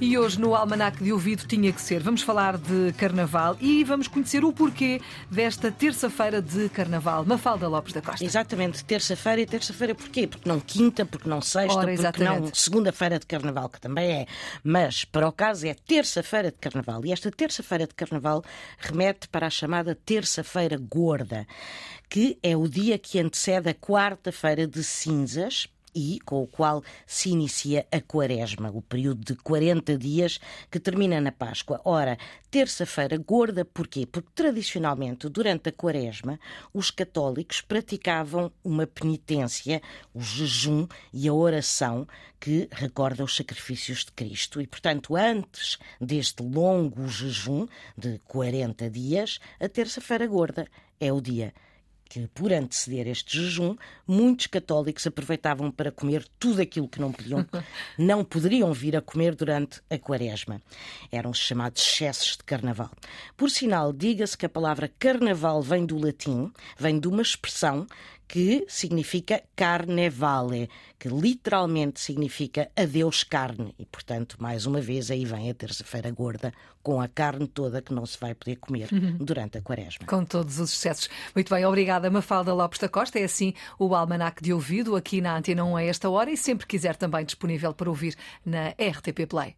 E hoje no Almanac de Ouvido tinha que ser. Vamos falar de carnaval e vamos conhecer o porquê desta terça-feira de carnaval. Mafalda Lopes da Costa. Exatamente, terça-feira e terça-feira porquê? Porque não quinta, porque não sexta, Ora, porque não segunda-feira de carnaval, que também é. Mas, para o caso, é terça-feira de carnaval. E esta terça-feira de carnaval remete para a chamada terça-feira gorda, que é o dia que antecede a quarta-feira de cinzas e com o qual se inicia a Quaresma, o período de 40 dias que termina na Páscoa. Ora, terça-feira gorda, porquê? Porque tradicionalmente, durante a Quaresma, os católicos praticavam uma penitência, o jejum e a oração que recorda os sacrifícios de Cristo. E, portanto, antes deste longo jejum de 40 dias, a terça-feira gorda é o dia que, por anteceder este jejum, muitos católicos aproveitavam para comer tudo aquilo que não podiam, não poderiam vir a comer durante a quaresma. Eram os chamados excessos de carnaval. Por sinal, diga-se que a palavra carnaval vem do latim, vem de uma expressão que significa carnevale, que literalmente significa adeus carne. E, portanto, mais uma vez, aí vem a terça-feira gorda, com a carne toda que não se vai poder comer durante a quaresma. Com todos os excessos. Muito bem, obrigada Mafalda Lopes da Costa. É assim o Almanac de Ouvido aqui na Antena 1 a esta hora e sempre quiser também disponível para ouvir na RTP Play.